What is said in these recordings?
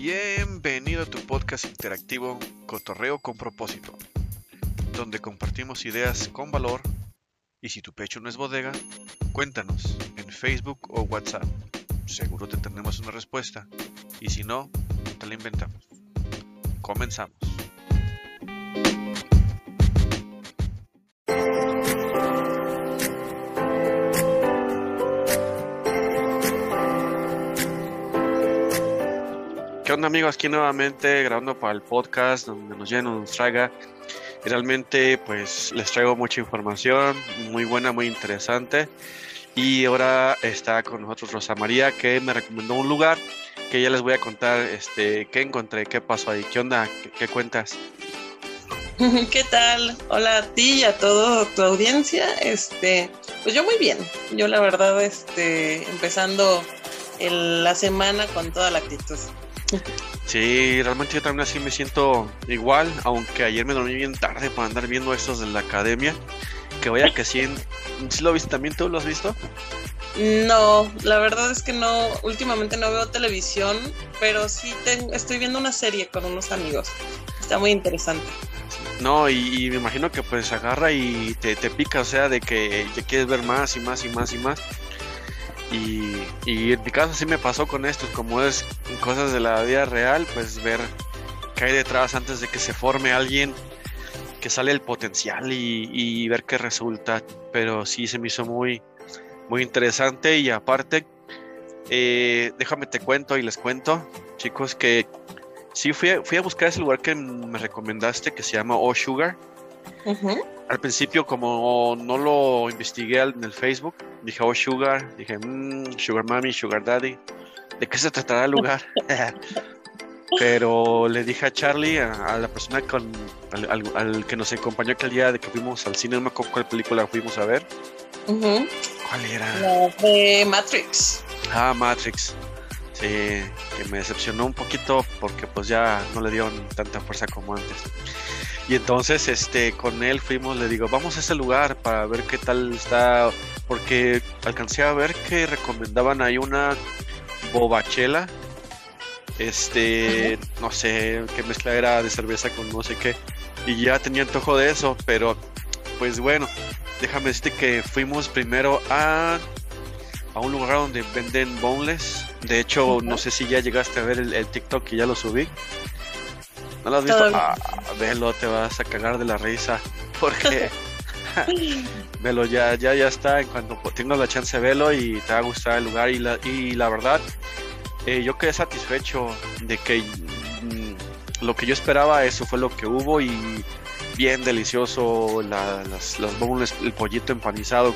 Bienvenido a tu podcast interactivo Cotorreo con propósito, donde compartimos ideas con valor y si tu pecho no es bodega, cuéntanos en Facebook o WhatsApp. Seguro te tendremos una respuesta y si no, te la inventamos. Comenzamos. Onda amigos? Aquí nuevamente grabando para el podcast donde nos llena, nos traiga. Realmente pues les traigo mucha información, muy buena, muy interesante. Y ahora está con nosotros Rosa María que me recomendó un lugar que ya les voy a contar este, qué encontré, qué pasó ahí, qué onda, qué, qué cuentas. ¿Qué tal? Hola a ti y a toda tu audiencia. Este, pues yo muy bien. Yo la verdad, este, empezando el- la semana con toda la actitud. Sí, realmente yo también así me siento igual, aunque ayer me dormí bien tarde para andar viendo estos de la academia. Que vaya que sí, ¿sí lo viste también? ¿Tú lo has visto? No, la verdad es que no, últimamente no veo televisión, pero sí ten- estoy viendo una serie con unos amigos. Está muy interesante. No, y, y me imagino que pues agarra y te, te pica, o sea, de que ya quieres ver más y más y más y más. Y, y en mi caso sí me pasó con esto, como es cosas de la vida real, pues ver qué hay detrás antes de que se forme alguien, que sale el potencial y, y ver qué resulta. Pero sí se me hizo muy, muy interesante y aparte, eh, déjame te cuento y les cuento, chicos, que sí fui a, fui a buscar ese lugar que me recomendaste, que se llama O Sugar. Al principio, como no lo investigué en el Facebook, dije, oh, Sugar, dije, "Mm, Sugar Mami, Sugar Daddy, ¿de qué se tratará el lugar? Pero le dije a Charlie, a, a la persona con, al, al- al que nos acompañó aquel día de que fuimos al cine, no me acuerdo cuál película fuimos a ver. ¿Cuál era? La de Matrix. Ah, Matrix. Sí, que me decepcionó un poquito porque pues ya no le dieron tanta fuerza como antes. Y entonces este con él fuimos, le digo, vamos a ese lugar para ver qué tal está, porque alcancé a ver que recomendaban ahí una bobachela. Este, no sé qué mezcla era de cerveza con no sé qué. Y ya tenía antojo de eso, pero pues bueno, déjame decirte que fuimos primero a a un lugar donde venden boneless. De hecho, no sé si ya llegaste a ver el, el TikTok que ya lo subí. ¿No lo has visto? Ah, velo, te vas a cagar de la risa. Porque velo, ya, ya, ya está. En cuanto tengas la chance, velo y te va a gustar el lugar. Y la, y la verdad, eh, yo quedé satisfecho de que mm, lo que yo esperaba, eso fue lo que hubo. Y bien delicioso, la- las, las el pollito empanizado.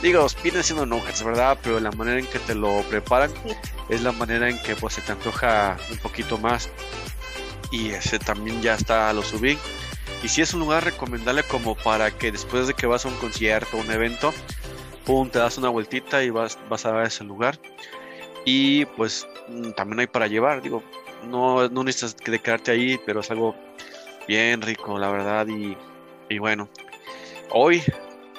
Digo, vienen siendo nuggets, ¿verdad? Pero la manera en que te lo preparan Sí. es la manera en que pues se te antoja un poquito más. Y ese también ya está, lo subí. Y si es un lugar recomendable como para que después de que vas a un concierto, un evento, pum, te das una vueltita y vas, vas a ese lugar. Y pues mm, también hay para llevar, digo, no, no necesitas de quedarte ahí, pero es algo bien rico, la verdad. Y, y bueno, hoy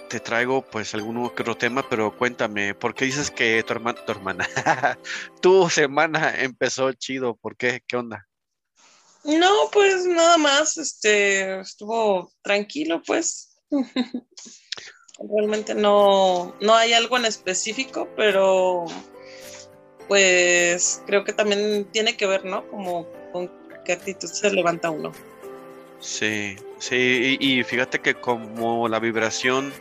te traigo pues algún otro tema, pero cuéntame, ¿por qué dices que tu hermana, tu hermana, tu semana empezó chido? ¿Por qué? ¿Qué onda? No, pues nada más, este, estuvo tranquilo, pues. Realmente no, no hay algo en específico, pero pues creo que también tiene que ver, ¿no? Como con qué actitud se levanta uno. Sí, sí, y, y fíjate que como la vibración,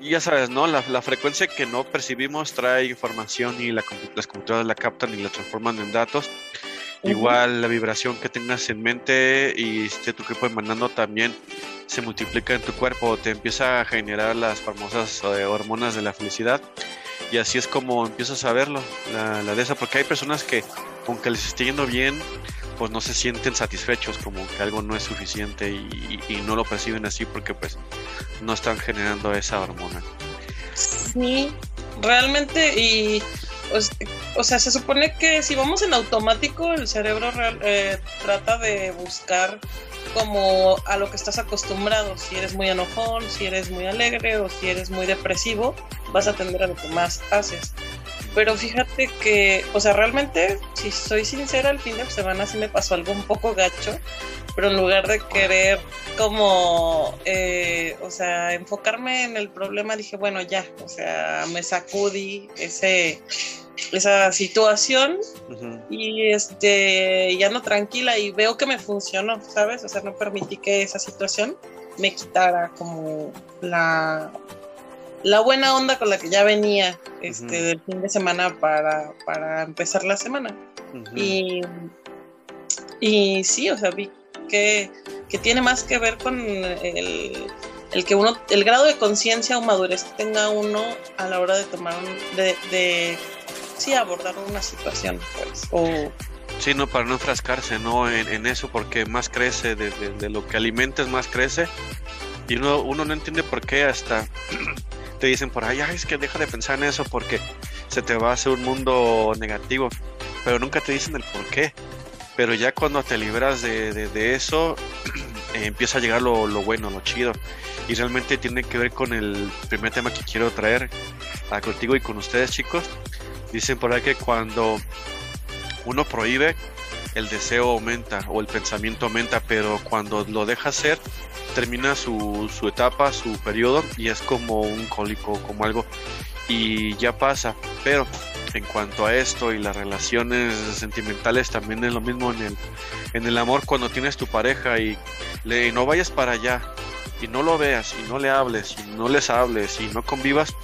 ya sabes, ¿no? La, la frecuencia que no percibimos trae información y la, las computadoras la captan y la transforman en datos. Igual la vibración que tengas en mente y esté tu cuerpo emanando también se multiplica en tu cuerpo, te empieza a generar las famosas eh, hormonas de la felicidad y así es como empiezas a verlo, la, la de esa, porque hay personas que aunque les esté yendo bien, pues no se sienten satisfechos, como que algo no es suficiente y, y no lo perciben así porque pues no están generando esa hormona. Sí, realmente, y o sea, se supone que si vamos en automático, el cerebro real- eh, trata de buscar como a lo que estás acostumbrado. Si eres muy enojón, si eres muy alegre o si eres muy depresivo, vas a atender a lo que más haces. Pero fíjate que, o sea, realmente, si soy sincera, el fin de semana sí me pasó algo un poco gacho, pero en lugar de querer como, eh, o sea, enfocarme en el problema, dije, bueno, ya, o sea, me sacudí ese, esa situación y este, ya no tranquila y veo que me funcionó, ¿sabes? O sea, no permití que esa situación me quitara como la la buena onda con la que ya venía este, del fin de semana para, para empezar la semana. y, y sí, o sea, vi que, que tiene más que ver con el, el que uno, el grado de conciencia o madurez que tenga uno a la hora de tomar, de, de sí, abordar una situación, pues, o... Sí, no, para no enfrascarse, ¿no? En, en eso, porque más crece, de, de, lo que alimentes más crece, y uno, uno no entiende por qué hasta te dicen por ahí, es que deja de pensar en eso porque se te va a hacer un mundo negativo, pero nunca te dicen el por qué. Pero ya cuando te libras de, eso, empieza a llegar lo, bueno, lo chido. Y realmente tiene que ver con el primer tema que quiero traer a contigo y con ustedes, chicos. Dicen por ahí que cuando uno prohíbe, el deseo aumenta o el pensamiento aumenta, pero cuando lo deja hacer, termina su, su etapa, su periodo y es como un cólico, como algo y ya pasa. Pero en cuanto a esto y las relaciones sentimentales también es lo mismo en el, en el amor cuando tienes tu pareja y, le, no vayas para allá y no lo veas y no le hables y no les hables y no convivas,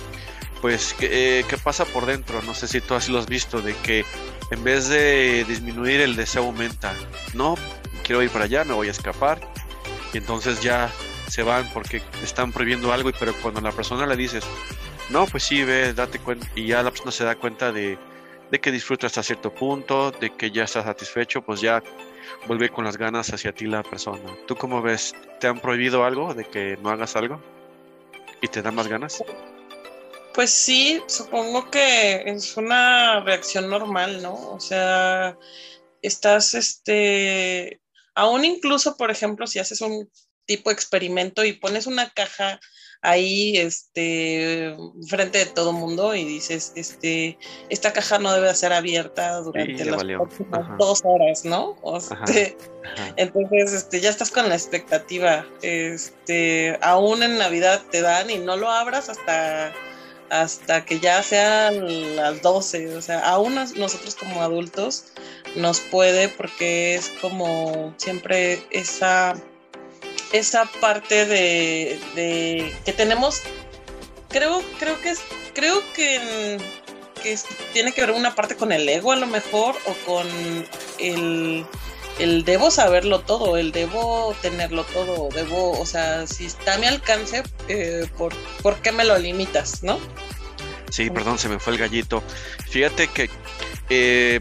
pues ¿qué, eh, ¿qué, pasa por dentro? No sé si tú así lo has visto, de que en vez de disminuir el deseo aumenta. No, quiero ir para allá, me voy a escapar y entonces ya se van porque están prohibiendo algo, y pero cuando la persona le dices, no, pues sí, ve, date cuenta, y ya la persona se da cuenta de, que disfruta hasta cierto punto, de que ya está satisfecho, pues ya vuelve con las ganas hacia ti la persona. ¿Tú cómo ves? ¿Te han prohibido algo de que no hagas algo? ¿Y te da más ganas? Pues sí, supongo que es una reacción normal, ¿no? O sea, estás este Aún incluso, por ejemplo, si haces un tipo de experimento y pones una caja ahí este frente de todo mundo y dices este esta caja no debe ser abierta durante las próximas dos horas no este, entonces este ya estás con la expectativa este aún en navidad te dan y no lo abras hasta hasta que ya sean las 12 o sea aún nosotros como adultos nos puede porque es como siempre esa, esa parte de, que tenemos, creo, creo que es, creo que, que tiene que ver una parte con el ego a lo mejor o con el, el debo saberlo todo, el debo tenerlo todo, debo, o sea, si está a mi alcance, eh, ¿por, ¿por qué me lo limitas, no? Sí, perdón, se me fue el gallito. Fíjate que eh,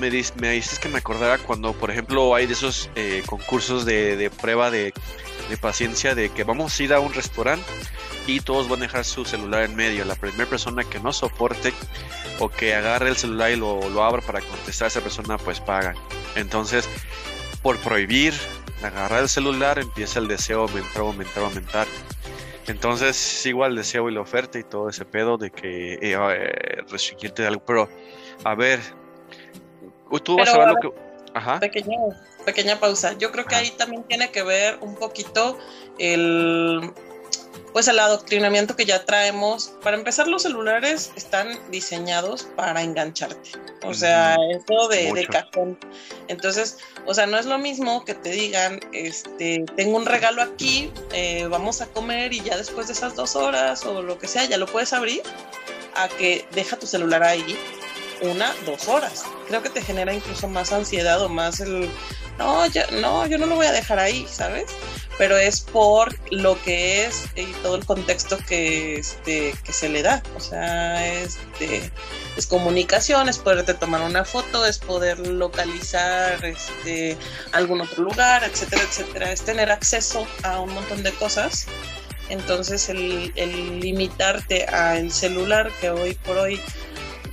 me, me dices que me acordara cuando, por ejemplo, hay de esos eh, concursos de, prueba de, paciencia de que vamos a ir a un restaurante y todos van a dejar su celular en medio. La primera persona que no soporte o que agarre el celular y lo, lo abra para contestar a esa persona, pues paga. Entonces, por prohibir agarrar el celular, empieza el deseo aumentar, aumentar, aumentar. Entonces sigo el deseo y la oferta y todo ese pedo de que eh, eh restringirte de algo. Pero, a ver, tú vas a ver lo que... Ajá. Pequeña, pequeña pausa. Yo creo que ahí también tiene que ver un poquito el pues el adoctrinamiento que ya traemos. Para empezar, los celulares están diseñados para engancharte. O sea, eso de, de, cajón. Entonces, o sea, no es lo mismo que te digan, este, tengo un regalo aquí, eh, vamos a comer y ya después de esas dos horas o lo que sea, ya lo puedes abrir, a que deja tu celular ahí una, dos horas. Creo que te genera incluso más ansiedad o más el, no, ya, no, yo no lo voy a dejar ahí, ¿sabes? Pero es por lo que es y todo el contexto que, este, que se le da. O sea, este, es comunicación, es poderte tomar una foto, es poder localizar este, algún otro lugar, etcétera, etcétera. Es tener acceso a un montón de cosas. Entonces, el, el limitarte al celular, que hoy por hoy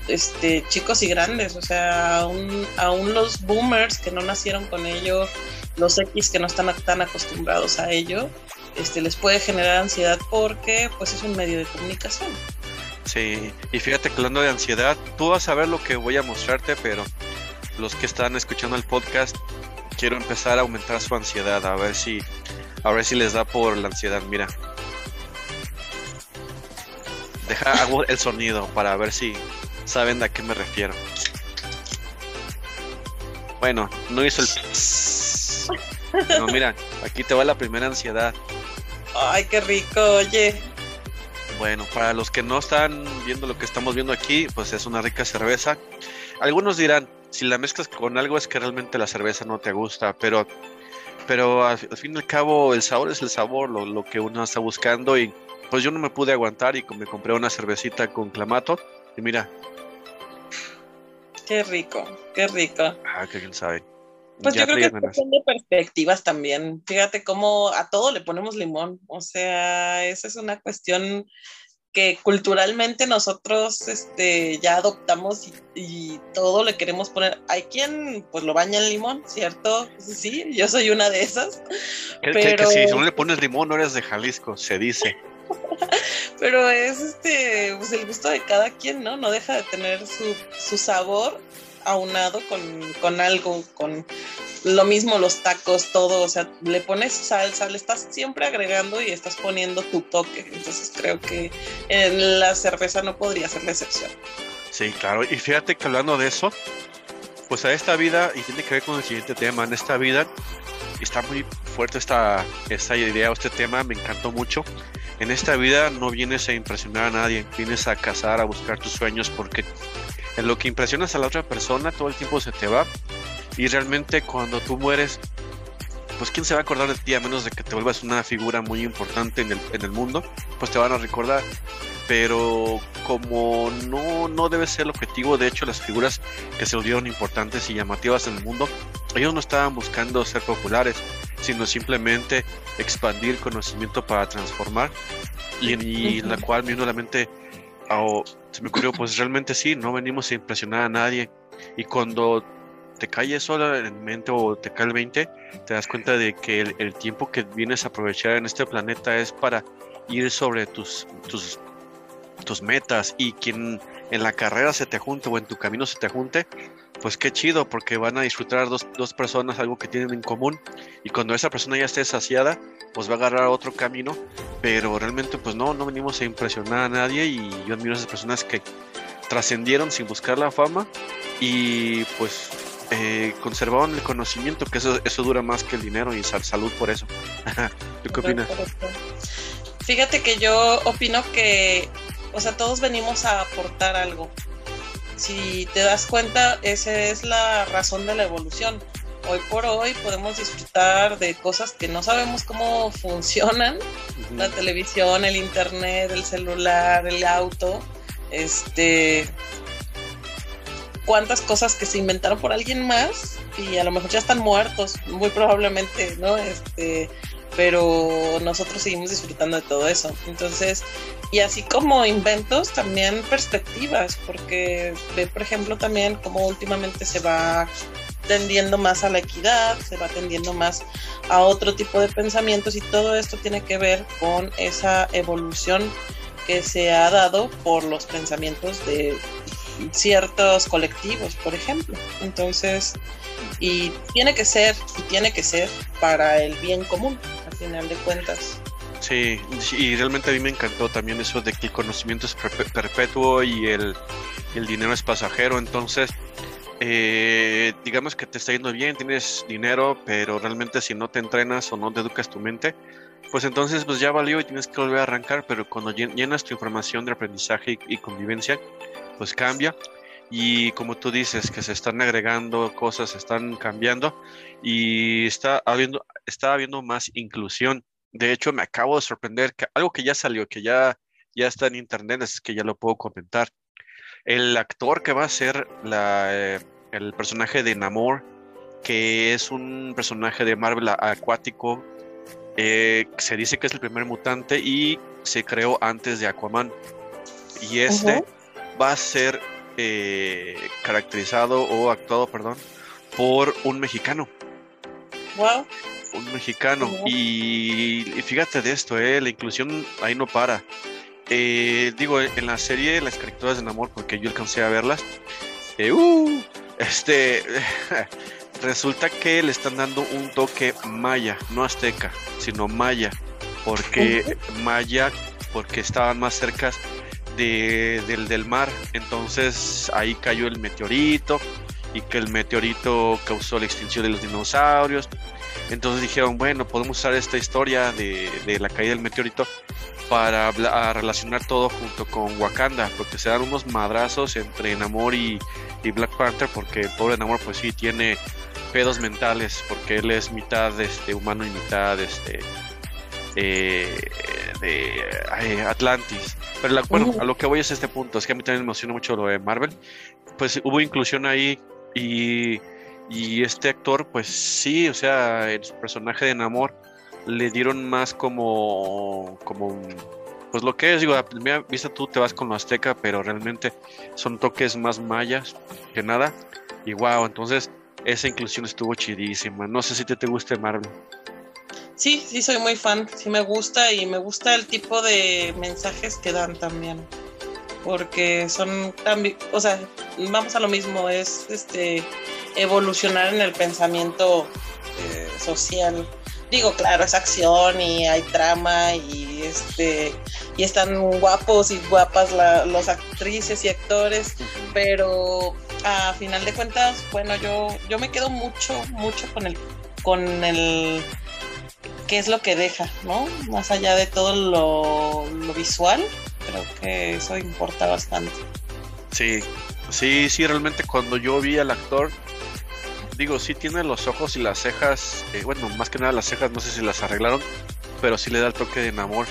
este, chicos y grandes, o sea, aún, aún los boomers que no nacieron con ello, los X que no están tan acostumbrados a ello, este, les puede generar ansiedad porque pues es un medio de comunicación. Sí, y fíjate que hablando de ansiedad, tú vas a ver lo que voy a mostrarte, pero los que están escuchando el podcast, quiero empezar a aumentar su ansiedad, a ver si, a ver si les da por la ansiedad. Mira, deja hago el sonido para ver si saben a qué me refiero. Bueno, no hizo el. No, mira, aquí te va la primera ansiedad. Ay, qué rico, oye. Bueno, para los que no están viendo lo que estamos viendo aquí, pues es una rica cerveza. Algunos dirán, si la mezclas con algo es que realmente la cerveza no te gusta, pero, pero al, fin y al cabo el sabor es el sabor, lo, lo, que uno está buscando y pues yo no me pude aguantar y me compré una cervecita con clamato y mira. Qué rico, qué rico. Ah, que quién sabe. Pues yo creo que es cuestión de perspectivas también. Fíjate cómo a todo le ponemos limón. O sea, esa es una cuestión que culturalmente nosotros este, ya adoptamos y, y, todo le queremos poner. Hay quien pues lo baña en limón, ¿cierto? Sí, yo soy una de esas. Es pero... que, que si no le pones limón no eres de Jalisco, se dice. pero es este, pues el gusto de cada quien, ¿no? No deja de tener su, su sabor aunado con, con, algo, con lo mismo los tacos, todo, o sea, le pones salsa, le estás siempre agregando y estás poniendo tu toque. Entonces creo que en la cerveza no podría ser la excepción. Sí, claro. Y fíjate que hablando de eso, pues a esta vida, y tiene que ver con el siguiente tema, en esta vida está muy fuerte esta, esta idea o este tema, me encantó mucho. En esta vida no vienes a impresionar a nadie, vienes a cazar, a buscar tus sueños, porque en lo que impresionas a la otra persona todo el tiempo se te va. Y realmente cuando tú mueres pues quién se va a acordar de ti a menos de que te vuelvas una figura muy importante en el, en el mundo pues te van a recordar. Pero como no, no debe ser el objetivo de hecho las figuras que se volvieron importantes y llamativas en el mundo ellos no estaban buscando ser populares sino simplemente expandir conocimiento para transformar. Y, y la cual viendo la mente oh, se me ocurrió, pues realmente sí, no venimos a impresionar a nadie. Y cuando te cae eso en mente o te cae el 20, te das cuenta de que el, el, tiempo que vienes a aprovechar en este planeta es para ir sobre tus, tus, tus metas y quien en la carrera se te junte o en tu camino se te junte, pues qué chido, porque van a disfrutar dos, dos personas algo que tienen en común y cuando esa persona ya esté saciada, pues va a agarrar otro camino, pero realmente pues no, no venimos a impresionar a nadie y yo admiro a esas personas que trascendieron sin buscar la fama y pues eh, conservaron el conocimiento, que eso, eso dura más que el dinero y sal, salud por eso. ¿Tú qué opinas? Fíjate que yo opino que, o sea, todos venimos a aportar algo. Si te das cuenta, esa es la razón de la evolución hoy por hoy podemos disfrutar de cosas que no sabemos cómo funcionan, uh -huh. la televisión, el internet, el celular, el auto, este cuántas cosas que se inventaron por alguien más y a lo mejor ya están muertos, muy probablemente, ¿no? Este, pero nosotros seguimos disfrutando de todo eso. Entonces, y así como inventos, también perspectivas, porque ve, por ejemplo, también como últimamente se va tendiendo más a la equidad, se va tendiendo más a otro tipo de pensamientos y todo esto tiene que ver con esa evolución que se ha dado por los pensamientos de ciertos colectivos, por ejemplo. Entonces, y tiene que ser, y tiene que ser para el bien común, de cuentas. Sí, y realmente a mí me encantó también eso de que el conocimiento es perpetuo y el, el dinero es pasajero, entonces eh, digamos que te está yendo bien, tienes dinero, pero realmente si no te entrenas o no te educas tu mente, pues entonces pues ya valió y tienes que volver a arrancar, pero cuando llenas tu información de aprendizaje y convivencia, pues cambia y como tú dices que se están agregando cosas, se están cambiando y está habiendo, está habiendo más inclusión. De hecho, me acabo de sorprender que algo que ya salió, que ya, ya está en internet, es que ya lo puedo comentar. El actor que va a ser la, eh, el personaje de Namor, que es un personaje de Marvel acuático, eh, se dice que es el primer mutante y se creó antes de Aquaman. Y este uh -huh. va a ser eh, caracterizado o actuado, perdón, por un mexicano. Wow. Un mexicano. Wow. Y, y, fíjate de esto, eh, la inclusión ahí no para. eh, digo, en la serie, las caricaturas de Namor, porque yo alcancé a verlas, eh, uh, este, resulta que le están dando un toque maya, no azteca, sino maya, porque maya, porque estaban más cerca de, del, del mar, entonces ahí cayó el meteorito y que el meteorito causó la extinción de los dinosaurios. Entonces dijeron, bueno, podemos usar esta historia de, de la caída del meteorito para relacionar todo junto con Wakanda, porque se dan unos madrazos entre Namor y, Black Panther, porque el pobre Namor pues sí tiene pedos mentales, porque él es mitad este, humano y mitad este, eh, de Atlantis. Pero bueno, a lo que voy es este punto, es que a mí también me emociona mucho lo de Marvel, pues hubo inclusión ahí y, y este actor pues sí, o sea, su personaje de Namor, le dieron más como, como pues lo que es, digo, a primera vista tú te vas con lo azteca, pero realmente son toques más mayas que nada. Y wow, entonces esa inclusión estuvo chidísima. No sé si te, te guste Marvel. Sí, sí, soy muy fan, sí me gusta y me gusta el tipo de mensajes que dan también. Porque son también, o sea, vamos a lo mismo, es este evolucionar en el pensamiento eh, social digo, claro, es acción y hay trama y este y están guapos y guapas la, los actrices y actores, pero a final de cuentas, bueno, yo yo me quedo mucho mucho con el con el qué es lo que deja, ¿no? Más allá de todo lo, lo visual, creo que eso importa bastante. Sí, sí, sí, realmente cuando yo vi al actor digo, sí tiene los ojos y las cejas, eh, bueno, más que nada las cejas, no sé si las arreglaron, pero sí le da el toque de enamor,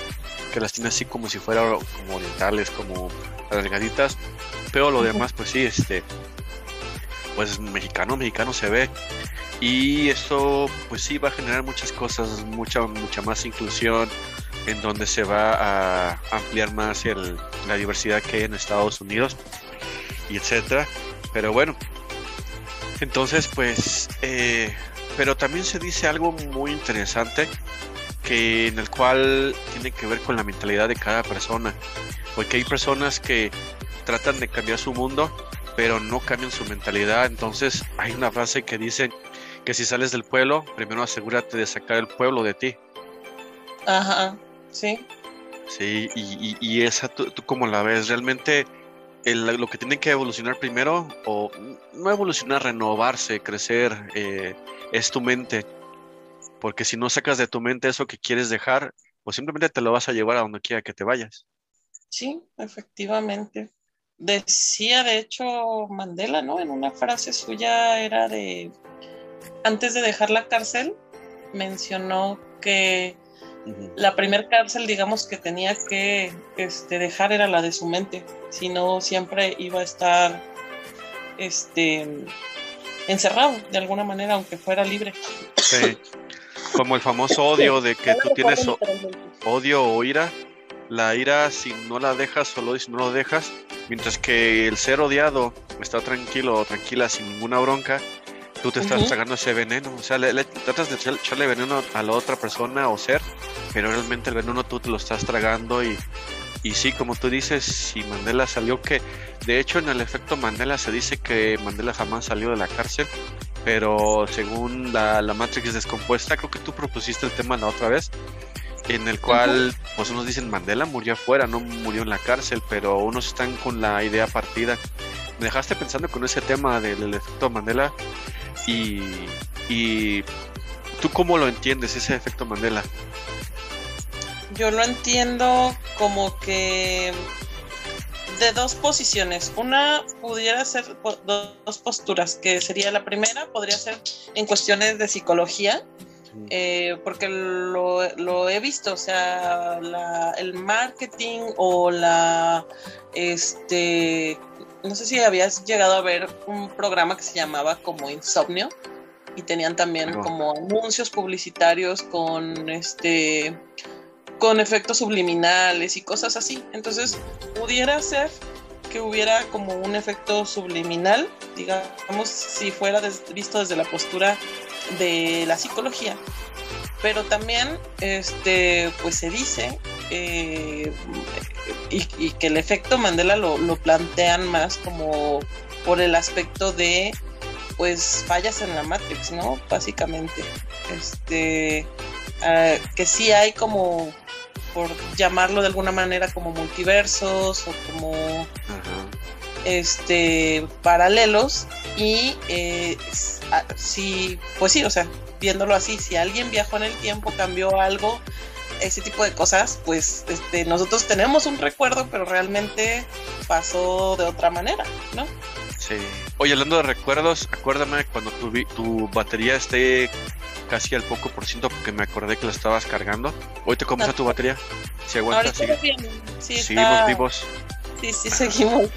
que las tiene así como si fueran como orientales, como alargaditas, pero lo demás, pues sí, este, pues mexicano, mexicano se ve. Y eso, pues sí, va a generar muchas cosas, mucha, mucha más inclusión, en donde se va a ampliar más el, la diversidad que hay en Estados Unidos, y etcétera. Pero bueno, entonces, pues, eh, pero también se dice algo muy interesante que en el cual tiene que ver con la mentalidad de cada persona, porque hay personas que tratan de cambiar su mundo, pero no cambian su mentalidad. Entonces, hay una frase que dice que si sales del pueblo, primero asegúrate de sacar el pueblo de ti. Ajá, sí. Sí, y, y, esa tú, tú como la ves, realmente lo que tiene que evolucionar primero, o no evolucionar, renovarse, crecer, eh, es tu mente. Porque si no sacas de tu mente eso que quieres dejar, pues simplemente te lo vas a llevar a donde quiera que te vayas. Sí, efectivamente. Decía, de hecho, Mandela, ¿no? En una frase suya era de, antes de dejar la cárcel, mencionó que la primer cárcel, digamos, que tenía que este, dejar era la de su mente, si no siempre iba a estar este, encerrado de alguna manera, aunque fuera libre. Sí, como el famoso odio de que tú tienes odio o ira. La ira, si no la dejas, solo si no lo dejas, mientras que el ser odiado está tranquilo o tranquila sin ninguna bronca, tú te estás tragando ese veneno. O sea, le, tratas de echarle veneno a la otra persona o ser, pero realmente el veneno tú te lo estás tragando y, y sí, como tú dices, si Mandela salió que, de hecho en el efecto Mandela se dice que Mandela jamás salió de la cárcel, pero según la, la Matrix descompuesta, creo que tú propusiste el tema la otra vez, en el cual pues unos dicen Mandela murió afuera, no murió en la cárcel, pero unos están con la idea partida. Me dejaste pensando con ese tema del efecto Mandela y, y tú cómo lo entiendes ese efecto Mandela yo lo entiendo como que de dos posiciones. Una pudiera ser dos posturas, que sería la primera, podría ser en cuestiones de psicología, eh, porque lo, he visto, o sea, el marketing o la, este, no sé si habías llegado a ver un programa que se llamaba como Insomnio y tenían también como anuncios publicitarios con este con efectos subliminales y cosas así. Entonces, pudiera ser que hubiera como un efecto subliminal, digamos, si fuera visto desde la postura de la psicología. Pero también, este, pues se dice, eh, y, que el efecto Mandela lo, lo plantean más como por el aspecto de pues fallas en la Matrix, ¿no? Básicamente. Este ah, que sí hay como por llamarlo de alguna manera como multiversos o como este paralelos y eh, si pues sí o sea viéndolo así si alguien viajó en el tiempo cambió algo ese tipo de cosas pues este nosotros tenemos un recuerdo pero realmente pasó de otra manera no sí oye hablando de recuerdos acuérdame cuando tu, tu batería esté casi al poco por ciento porque me acordé que la estabas cargando. Hoy te comes a tu batería. Si aguanta, seguimos vivos. Sí, sí, seguimos.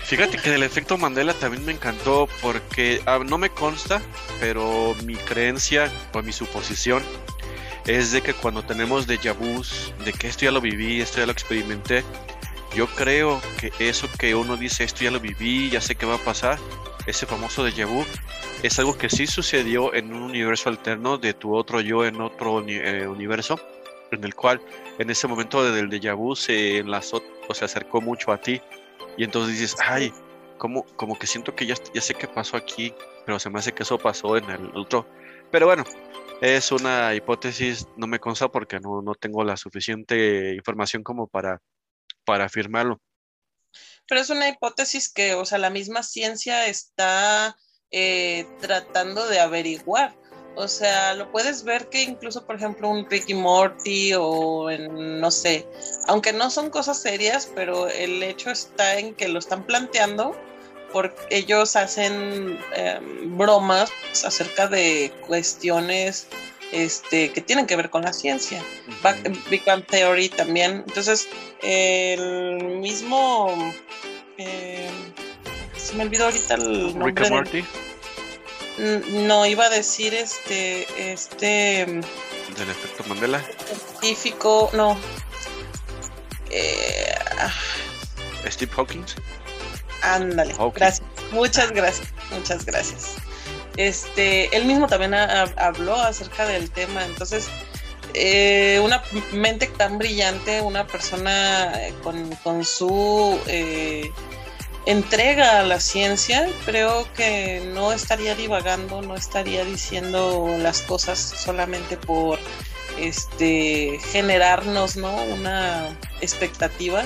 Fíjate que el efecto Mandela también me encantó porque ah, no me consta, pero mi creencia o mi suposición es de que cuando tenemos déjà vus, de que esto ya lo viví, esto ya lo experimenté, yo creo que eso que uno dice, esto ya lo viví, ya sé qué va a pasar, ese famoso déjà vu, es algo que sí sucedió en un universo alterno de tu otro yo en otro eh, universo, en el cual en ese momento del déjà vu se enlazó o se acercó mucho a ti y entonces dices, ay, como, como que siento que ya, ya sé qué pasó aquí, pero se me hace que eso pasó en el otro. Pero bueno, es una hipótesis, no me consta porque no, no tengo la suficiente información como para, para afirmarlo. Pero es una hipótesis que, o sea, la misma ciencia está eh, tratando de averiguar. O sea, lo puedes ver que incluso, por ejemplo, un Ricky Morty o en, no sé, aunque no son cosas serias, pero el hecho está en que lo están planteando porque ellos hacen em, bromas acerca de cuestiones este, que tienen que ver con la ciencia. Big Bang Theory también. Entonces, el mismo... Eh, se me olvidó ahorita el nombre. Rick No, iba a decir este, este... ¿Del efecto Mandela? Científico, no. Eh, ah. Steve Hawking. Ándale, gracias. Muchas gracias, muchas gracias. Este, él mismo también habló acerca del tema, entonces eh, una mente tan brillante, una persona con, con su eh, entrega a la ciencia, creo que no estaría divagando, no estaría diciendo las cosas solamente por este generarnos ¿no? una expectativa.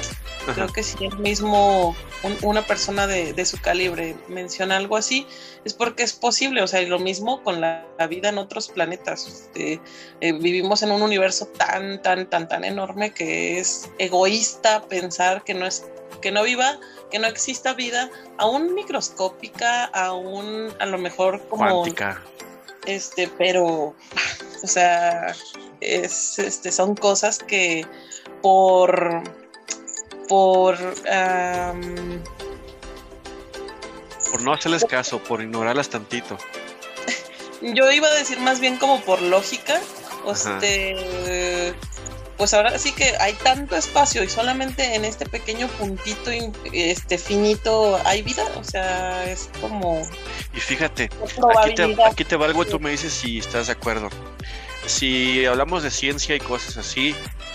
Creo que si él mismo, una persona de, su calibre, menciona algo así, es porque es posible. O sea, y lo mismo con la, vida en otros planetas. Este, eh, vivimos en un universo tan, tan, tan, tan enorme que es egoísta pensar que no es que no viva, que no exista vida, aún microscópica, aún a lo mejor como cuántica. Este, pero o sea, es este son cosas que por por por no hacerles caso, por ignorarlas tantito. Yo iba a decir más bien como por lógica, este pues ahora sí que hay tanto espacio y solamente en este pequeño puntito este finito hay vida, o sea, es como... Y fíjate, aquí te, aquí te valgo y tú me dices si estás de acuerdo. Si hablamos de ciencia y cosas así,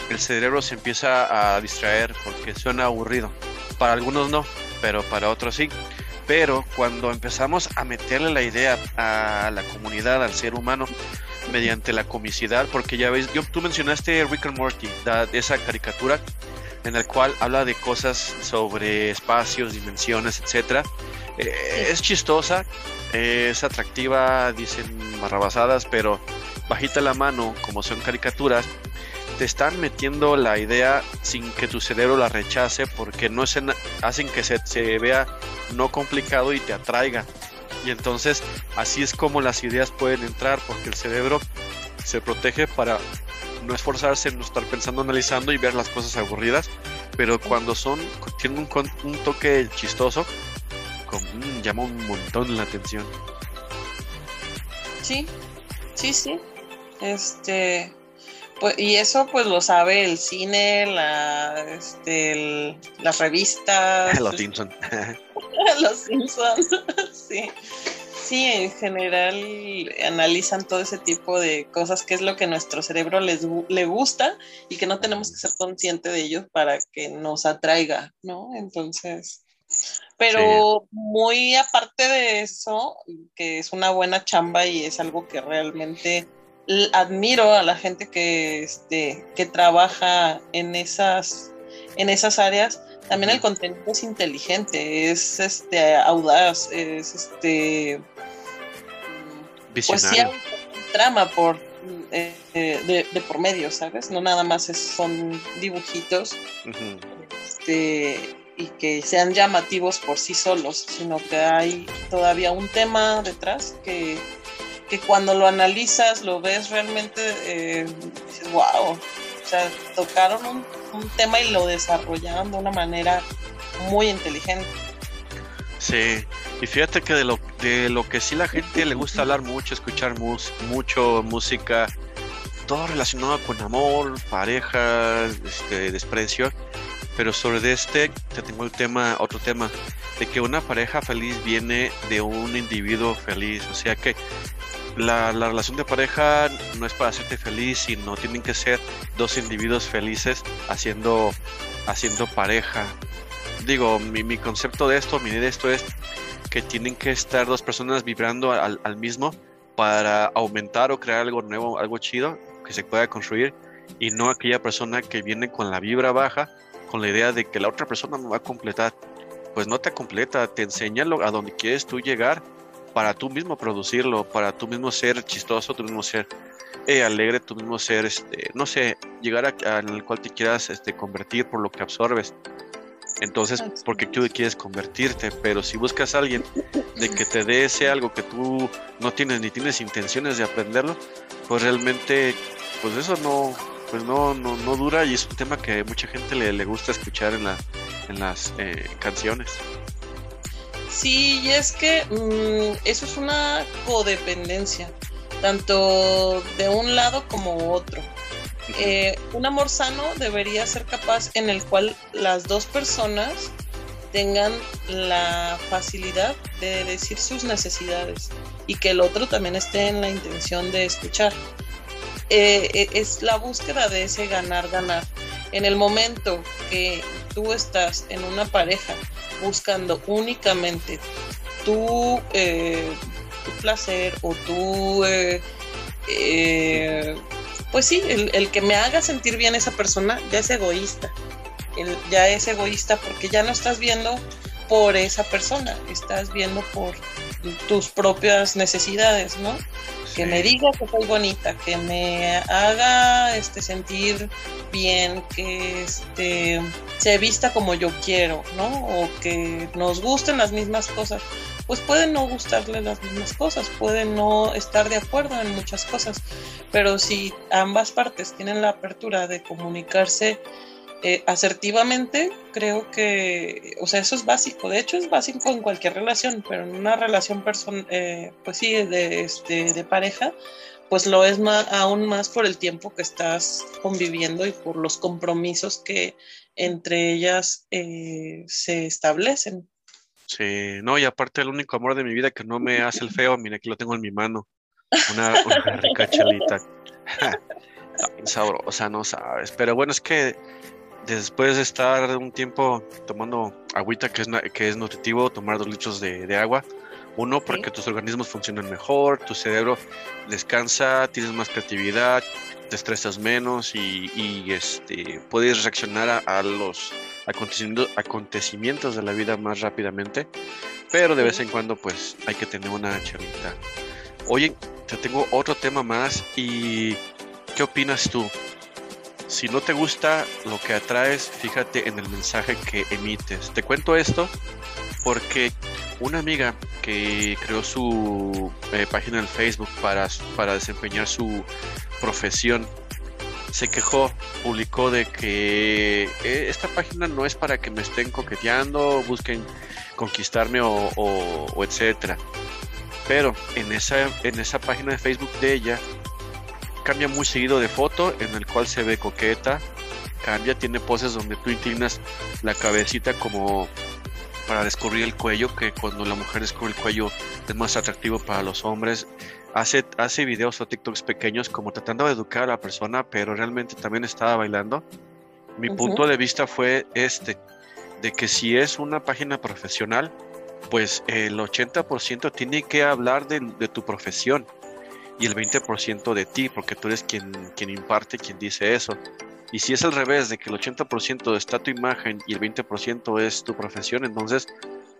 el cerebro se empieza a distraer porque suena aburrido. Para algunos no, pero para otros sí. Pero cuando empezamos a meterle la idea a la comunidad, al ser humano, mediante la comicidad, porque ya ves, yo, tú mencionaste Rick and Morty, esa caricatura en la cual habla de cosas sobre espacios, dimensiones, etcétera. Eh, es chistosa, es atractiva, dicen barrabasadas, pero bajita la mano, como son caricaturas, te están metiendo la idea sin que tu cerebro la rechace porque no hacen que se, se vea no complicado y te atraiga. Y entonces así es como las ideas pueden entrar porque el cerebro se protege para no esforzarse en no estar pensando, analizando y ver las cosas aburridas, pero cuando son tienen un, un toque chistoso, como, mm, llama un montón la atención. Sí, sí, sí. Este, pues, y eso pues lo sabe el cine, la, este, las revistas. Los Simpsons. Los Simpsons, sí. sí, en general analizan todo ese tipo de cosas, que es lo que nuestro cerebro les, le gusta y que no tenemos que ser conscientes de ello para que nos atraiga, ¿no? Entonces, pero muy aparte de eso, que es una buena chamba y es algo que realmente admiro a la gente que, este, que trabaja en esas, en esas áreas, también el contenido es inteligente, es este audaz, es este pues sí hay trama por eh, de, por medio, ¿sabes? No nada más son dibujitos este, y que sean llamativos por sí solos, sino que hay todavía un tema detrás que, que cuando lo analizas, lo ves realmente, eh, dices, wow, tocaron un tema y lo desarrollaron de una manera muy inteligente. Sí, y fíjate que de lo, de lo que sí la gente le gusta hablar mucho, escuchar mucho música, todo relacionado con amor, pareja, este, desprecio, pero sobre este te tengo el tema, otro tema, de que una pareja feliz viene de un individuo feliz, o sea que la, relación de pareja no es para hacerte feliz, sino tienen que ser dos individuos felices haciendo, haciendo pareja. Digo, mi, concepto de esto, mi idea de esto es que tienen que estar dos personas vibrando al, al mismo para aumentar o crear algo nuevo, algo chido que se pueda construir y no aquella persona que viene con la vibra baja, con la idea de que la otra persona me va a completar. Pues no te completa, te enseña a donde quieres tú llegar para tú mismo producirlo, para tú mismo ser chistoso, tú mismo ser eh, alegre, tú mismo ser, este, no sé, llegar a, en el cual te quieras este, convertir por lo que absorbes. Entonces, porque tú quieres convertirte, pero si buscas a alguien de que te dé ese algo que tú no tienes ni tienes intenciones de aprenderlo, pues realmente, pues eso no, pues no, no, no dura y es un tema que mucha gente le, le gusta escuchar en, la, en las eh, canciones. Sí, y es que mm, eso es una codependencia, tanto de un lado como otro. Eh, un amor sano debería ser capaz en el cual las dos personas tengan la facilidad de decir sus necesidades y que el otro también esté en la intención de escuchar. Eh, eh, es la búsqueda de ese ganar-ganar. En el momento que tú estás en una pareja buscando únicamente tu, eh, tu placer o tu... Eh, eh, pues sí, el, que me haga sentir bien esa persona ya es egoísta. ya es egoísta porque ya no estás viendo por esa persona, estás viendo por tus propias necesidades, ¿no? Que me diga que soy bonita, que me haga este sentir bien, que este se vista como yo quiero, ¿no? O que nos gusten las mismas cosas. Pues pueden no gustarle las mismas cosas, pueden no estar de acuerdo en muchas cosas, pero si ambas partes tienen la apertura de comunicarse eh, asertivamente, creo que, o sea, eso es básico. De hecho, es básico en cualquier relación, pero en una relación, person eh, pues sí, de, este, de pareja, pues lo es más, aún más por el tiempo que estás conviviendo y por los compromisos que entre ellas eh, se establecen. Sí, no, y aparte el único amor de mi vida que no me hace el feo, mira, aquí lo tengo en mi mano. Una, una rica chelita. sabrosa, no sabes. Pero bueno, es que después de estar un tiempo tomando agüita que es, que es nutritivo, tomar dos litros de, agua. Uno, para que tus organismos funcionen mejor, tu cerebro descansa, tienes más creatividad, te estresas menos y, este, puedes reaccionar a, los acontecimientos, acontecimientos de la vida más rápidamente. Pero de vez en cuando, pues hay que tener una charlita. Oye, te tengo otro tema más y ¿qué opinas tú? Si no te gusta lo que atraes, fíjate en el mensaje que emites. Te cuento esto porque una amiga que creó su eh, página en Facebook para, para desempeñar su profesión se quejó, publicó de que eh, esta página no es para que me estén coqueteando, busquen conquistarme o, o etcétera. Pero en esa, en esa página de Facebook de ella cambia muy seguido de foto, en el cual se ve coqueta, cambia, tiene poses donde tú inclinas la cabecita como, para descubrir el cuello, que cuando la mujer descubre el cuello es más atractivo para los hombres. Hace, hace videos o TikToks pequeños como tratando de educar a la persona, pero realmente también estaba bailando. Mi punto de vista fue este, de que si es una página profesional, pues el 80% tiene que hablar de, de, tu profesión y el 20% de ti, porque tú eres quien, quien imparte, quien dice eso. Y si es al revés, de que el 80% está tu imagen y el 20% es tu profesión, entonces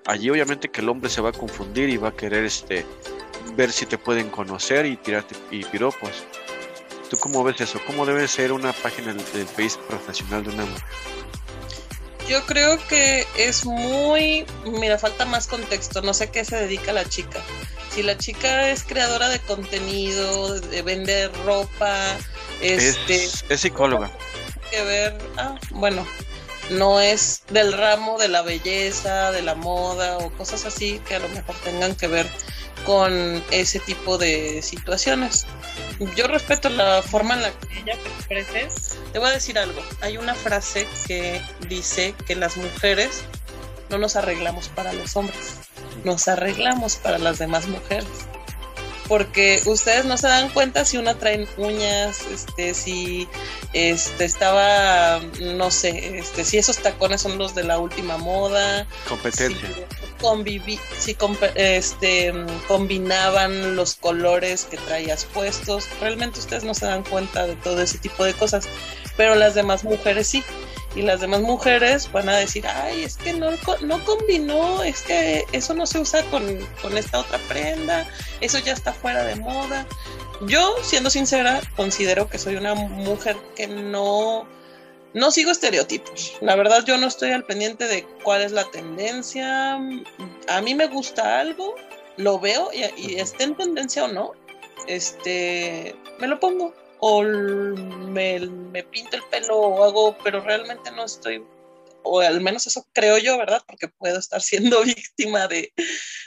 allí obviamente que el hombre se va a confundir y va a querer este ver si te pueden conocer y tirarte y piropos. ¿Tú cómo ves eso? ¿Cómo debe ser una página de Facebook profesional de una mujer? Yo creo que es muy, mira, falta más contexto, no sé qué se dedica la chica. Si la chica es creadora de contenido, de vender ropa, este, es, es psicóloga. Que ver, ah, bueno, no es del ramo de la belleza, de la moda o cosas así que a lo mejor tengan que ver con ese tipo de situaciones. Yo respeto la forma en la que ella te exprese. Te voy a decir algo. Hay una frase que dice que las mujeres no nos arreglamos para los hombres, nos arreglamos para las demás mujeres porque ustedes no se dan cuenta si una trae uñas, este, si este estaba, no sé, este, si esos tacones son los de la última moda. Competencia. Si, este, combinaban los colores que traías puestos. Realmente ustedes no se dan cuenta de todo ese tipo de cosas, pero las demás mujeres sí y las demás mujeres van a decir, ay, es que no, no combinó, es que eso no se usa con, esta otra prenda, eso ya está fuera de moda. Yo, siendo sincera, considero que soy una mujer que no, no sigo estereotipos. La verdad, yo no estoy al pendiente de cuál es la tendencia. A mí me gusta algo, lo veo y, y esté en tendencia o no, este, me lo pongo o me, me pinto el pelo o hago, pero realmente no estoy, o al menos eso creo yo, ¿verdad? Porque puedo estar siendo víctima de,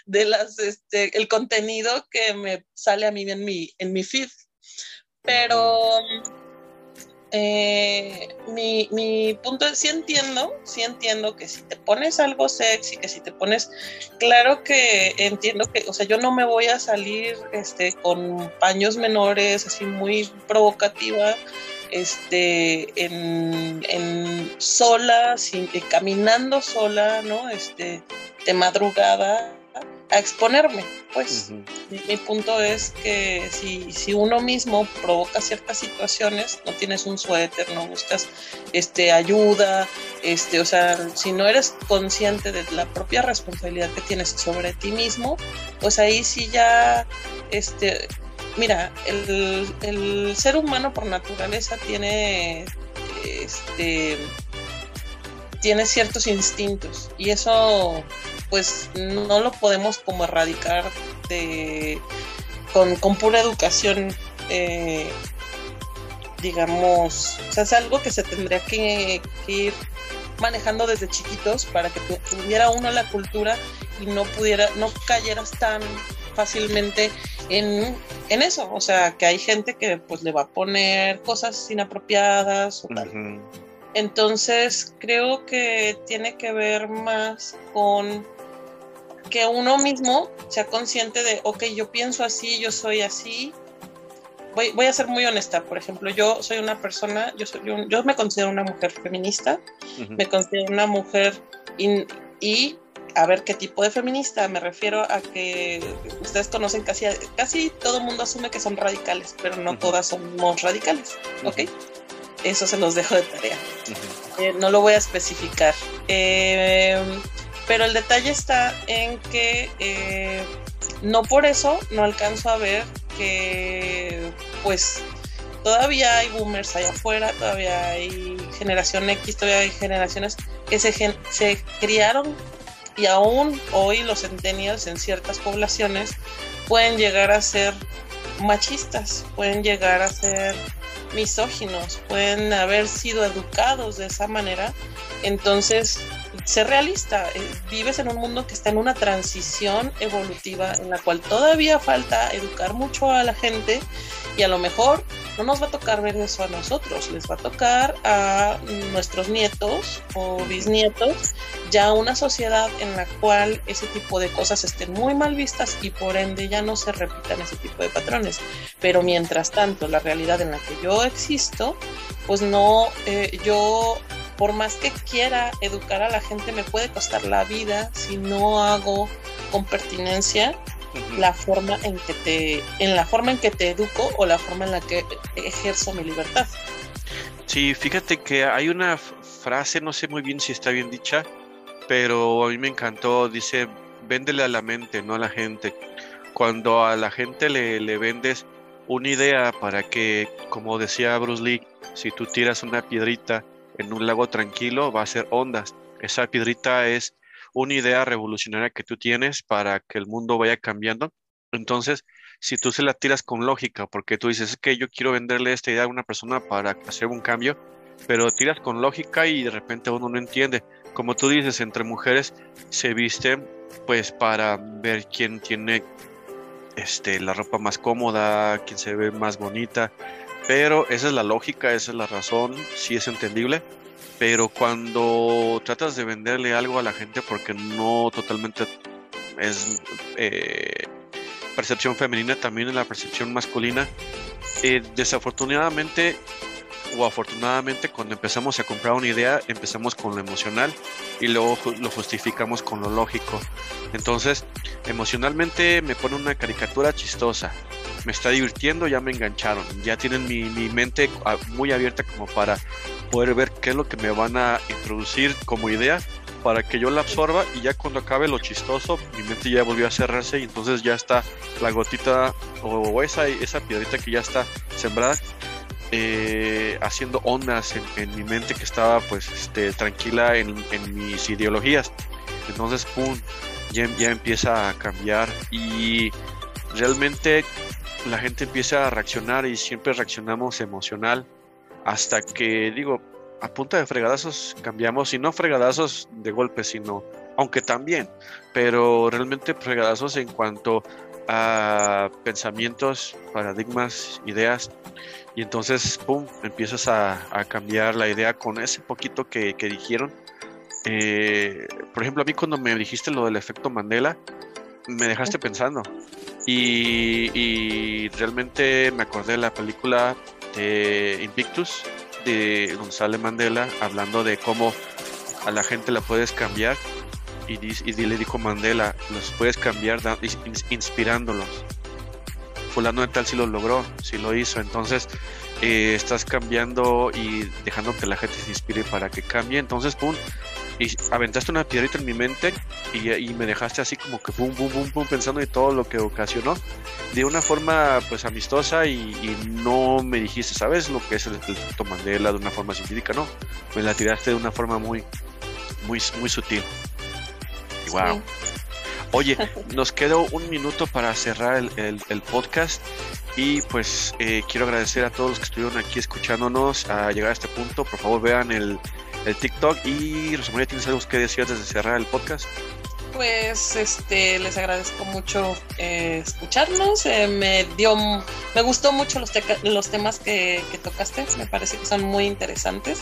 de las, este, el contenido que me sale a mí en mi, en mi feed. Pero eh, mi, mi, punto es, sí entiendo, sí entiendo que si te pones algo sexy, que si te pones, claro que entiendo que, o sea, yo no me voy a salir este, con paños menores, así muy provocativa, este, en, en sola, sin, eh, caminando sola, ¿no? Este, de madrugada, a exponerme, pues. mi, punto es que si, si, uno mismo provoca ciertas situaciones, no tienes un suéter, no buscas este, ayuda, este, o sea, si no eres consciente de la propia responsabilidad que tienes sobre ti mismo, pues ahí sí ya, este, mira, el, el ser humano por naturaleza tiene, este, tiene ciertos instintos y eso pues no lo podemos como erradicar de, con, pura educación, eh, digamos, o sea, es algo que se tendría que, ir manejando desde chiquitos para que tuviera uno la cultura y no pudiera, no cayeras tan fácilmente en, en, eso. O sea, que hay gente que pues le va a poner cosas inapropiadas o tal. Entonces creo que tiene que ver más con que uno mismo sea consciente de, ok, yo pienso así, yo soy así. Voy, voy a ser muy honesta, por ejemplo, yo soy una persona, yo, soy yo me considero una mujer feminista, me considero una mujer y a ver qué tipo de feminista, me refiero a que ustedes conocen casi, casi todo el mundo asume que son radicales, pero no todas somos radicales, ¿ok? Eso se los dejo de tarea. Eh, no lo voy a especificar. Eh, pero el detalle está en que eh, no por eso no alcanzo a ver que pues todavía hay boomers allá afuera, todavía hay generación X, todavía hay generaciones que se, se criaron y aún hoy los centennials en ciertas poblaciones pueden llegar a ser machistas, pueden llegar a ser misóginos, pueden haber sido educados de esa manera. Entonces, ser realista, eh, vives en un mundo que está en una transición evolutiva en la cual todavía falta educar mucho a la gente y a lo mejor no nos va a tocar ver eso a nosotros, les va a tocar a nuestros nietos o bisnietos, ya una sociedad en la cual ese tipo de cosas estén muy mal vistas y por ende ya no se repitan ese tipo de patrones. Pero mientras tanto, la realidad en la que yo existo, pues no, eh, yo por más que quiera educar a la gente, me puede costar la vida si no hago con pertinencia la forma en que te, en la forma en que te educo o la forma en la que ejerzo mi libertad. Sí, fíjate que hay una frase, no sé muy bien si está bien dicha, pero a mí me encantó, dice, véndele a la mente, no a la gente. Cuando a la gente le, le vendes una idea para que, como decía Bruce Lee, si tú tiras una piedrita en un lago tranquilo, va a ser ondas. Esa piedrita es una idea revolucionaria que tú tienes para que el mundo vaya cambiando. Entonces, si tú se la tiras con lógica, porque tú dices que yo quiero venderle esta idea a una persona para hacer un cambio, pero tiras con lógica y de repente uno no entiende. Como tú dices, entre mujeres se visten pues para ver quién tiene este, la ropa más cómoda, quién se ve más bonita, pero esa es la lógica, esa es la razón, sí es entendible, pero cuando tratas de venderle algo a la gente porque no totalmente es eh, percepción femenina, también es la percepción masculina, eh, desafortunadamente o afortunadamente cuando empezamos a comprar una idea empezamos con lo emocional y luego lo justificamos con lo lógico. Entonces, emocionalmente me pone una caricatura chistosa, me está divirtiendo, ya me engancharon, ya tienen mi, mi mente muy abierta como para poder ver qué es lo que me van a introducir como idea para que yo la absorba y ya cuando acabe lo chistoso, mi mente ya volvió a cerrarse y entonces ya está la gotita o esa, esa piedrita que ya está sembrada eh, haciendo ondas en, mi mente que estaba pues este, tranquila en, mis ideologías. Entonces, pum, ya, ya empieza a cambiar y realmente la gente empieza a reaccionar y siempre reaccionamos emocional hasta que digo, a punta de fregadazos cambiamos y no fregadazos de golpe, sino, aunque también, pero realmente fregadazos en cuanto a pensamientos, paradigmas, ideas y entonces, ¡pum!, empiezas a, cambiar la idea con ese poquito que, dijeron. Eh, por ejemplo, a mí cuando me dijiste lo del efecto Mandela, me dejaste pensando. Y, realmente me acordé de la película de Invictus, de González Mandela, hablando de cómo a la gente la puedes cambiar. Y, y le dijo Mandela, los puedes cambiar inspirándolos fulano de tal si lo logró, si lo hizo. Entonces, eh, estás cambiando y dejando que la gente se inspire para que cambie. Entonces, pum, y aventaste una piedrita en mi mente y, me dejaste así como que pum, pum, pum, pum, pensando en todo lo que ocasionó de una forma pues amistosa y, no me dijiste, ¿sabes lo que es el, efecto Mandela de una forma científica? No, me la tiraste de una forma muy, muy, muy sutil. Y wow. Oye, nos quedó un minuto para cerrar el, podcast y pues eh, quiero agradecer a todos los que estuvieron aquí escuchándonos a llegar a este punto. Por favor vean el, TikTok y Rosa ¿tienes algo que decir antes de cerrar el podcast? Pues este les agradezco mucho eh, escucharnos. Eh, me dio, me gustó mucho los, los temas que, que tocaste. Me parece que son muy interesantes.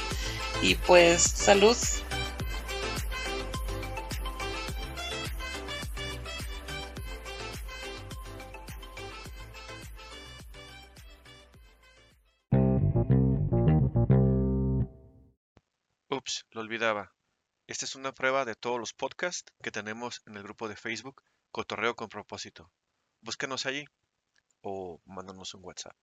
Y pues salud lo olvidaba. Esta es una prueba de todos los podcasts que tenemos en el grupo de Facebook Cotorreo con propósito. Búscanos allí o mándanos un WhatsApp.